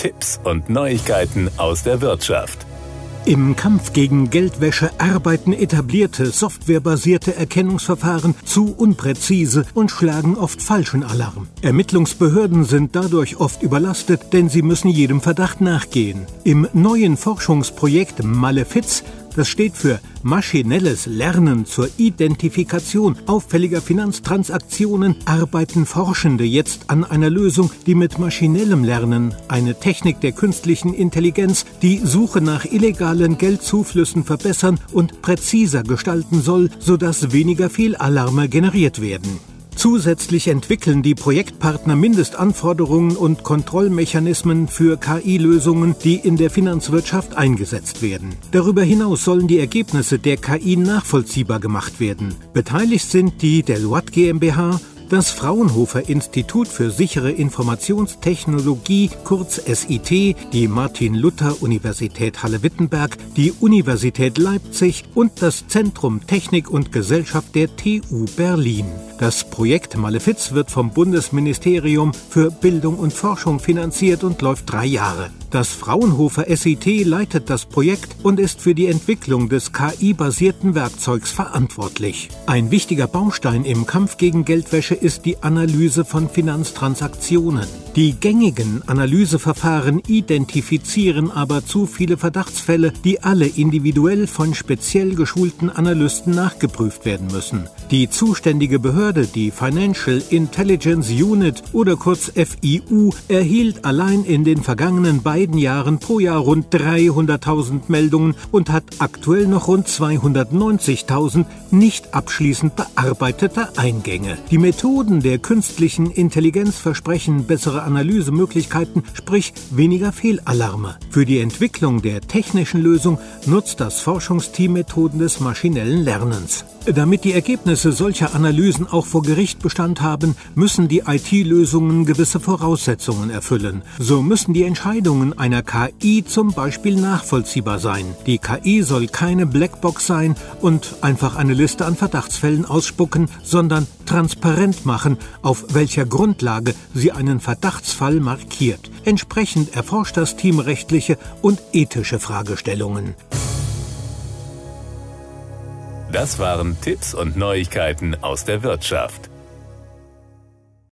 Tipps und Neuigkeiten aus der Wirtschaft. Im Kampf gegen Geldwäsche arbeiten etablierte softwarebasierte Erkennungsverfahren zu unpräzise und schlagen oft falschen Alarm. Ermittlungsbehörden sind dadurch oft überlastet, denn sie müssen jedem Verdacht nachgehen. Im neuen Forschungsprojekt Malefiz das steht für maschinelles Lernen zur Identifikation auffälliger Finanztransaktionen, arbeiten Forschende jetzt an einer Lösung, die mit maschinellem Lernen, eine Technik der künstlichen Intelligenz, die Suche nach illegalen Geldzuflüssen verbessern und präziser gestalten soll, sodass weniger Fehlalarme generiert werden. Zusätzlich entwickeln die Projektpartner Mindestanforderungen und Kontrollmechanismen für KI-Lösungen, die in der Finanzwirtschaft eingesetzt werden. Darüber hinaus sollen die Ergebnisse der KI nachvollziehbar gemacht werden. Beteiligt sind die Deloitte GmbH, das Fraunhofer Institut für sichere Informationstechnologie, kurz SIT, die Martin-Luther-Universität Halle-Wittenberg, die Universität Leipzig und das Zentrum Technik und Gesellschaft der TU Berlin. Das Projekt Malefiz wird vom Bundesministerium für Bildung und Forschung finanziert und läuft drei Jahre. Das Fraunhofer SIT leitet das Projekt und ist für die Entwicklung des KI-basierten Werkzeugs verantwortlich. Ein wichtiger Baustein im Kampf gegen Geldwäsche ist die Analyse von Finanztransaktionen. Die gängigen Analyseverfahren identifizieren aber zu viele Verdachtsfälle, die alle individuell von speziell geschulten Analysten nachgeprüft werden müssen. Die zuständige Behörde, die Financial Intelligence Unit oder kurz FIU, erhielt allein in den vergangenen beiden Jahren pro Jahr rund 300.000 Meldungen und hat aktuell noch rund 290.000 nicht abschließend bearbeitete Eingänge. Die Methoden der künstlichen Intelligenz versprechen bessere Analysemöglichkeiten, sprich weniger Fehlalarme. Für die Entwicklung der technischen Lösung nutzt das Forschungsteam Methoden des maschinellen Lernens. Damit die Ergebnisse solcher Analysen auch vor Gericht Bestand haben, müssen die IT-Lösungen gewisse Voraussetzungen erfüllen. So müssen die Entscheidungen einer KI zum Beispiel nachvollziehbar sein. Die KI soll keine Blackbox sein und einfach eine Liste an Verdachtsfällen ausspucken, sondern transparent machen, auf welcher Grundlage sie einen Verdachtsfall markiert. Entsprechend erforscht das Team rechtliche und ethische Fragestellungen. Das waren Tipps und Neuigkeiten aus der Wirtschaft.